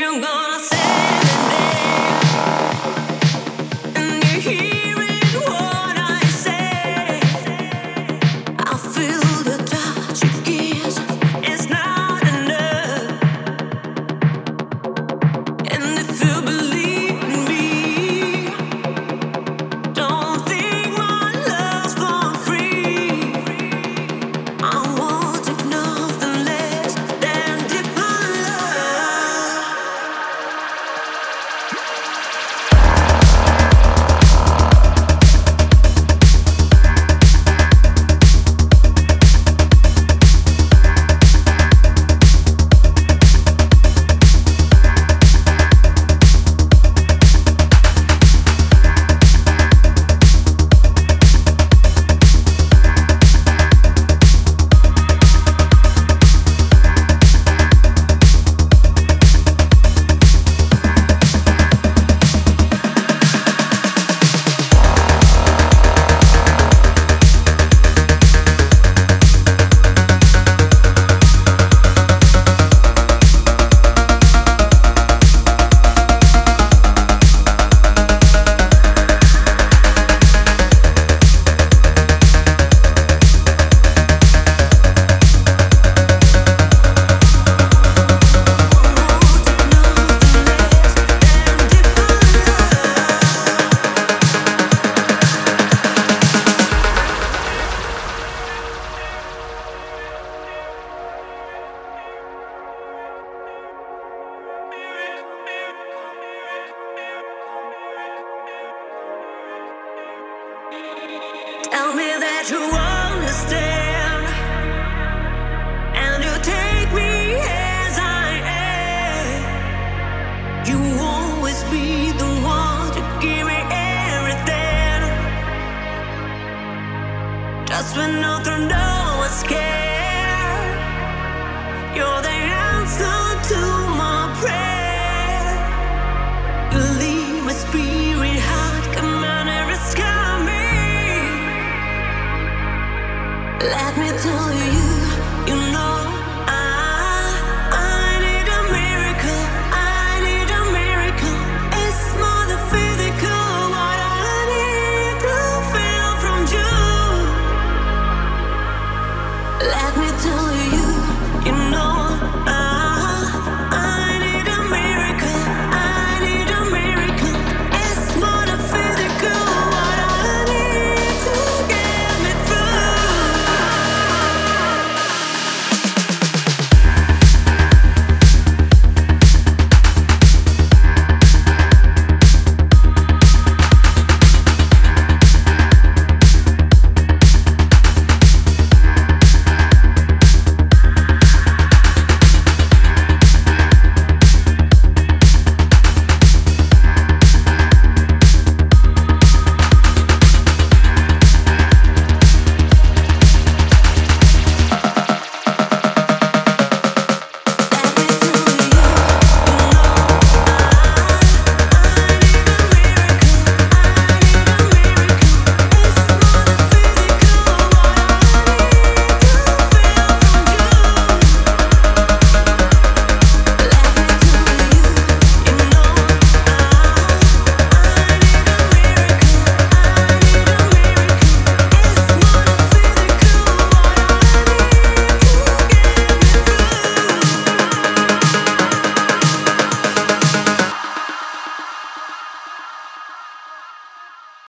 you're gone. Let me that you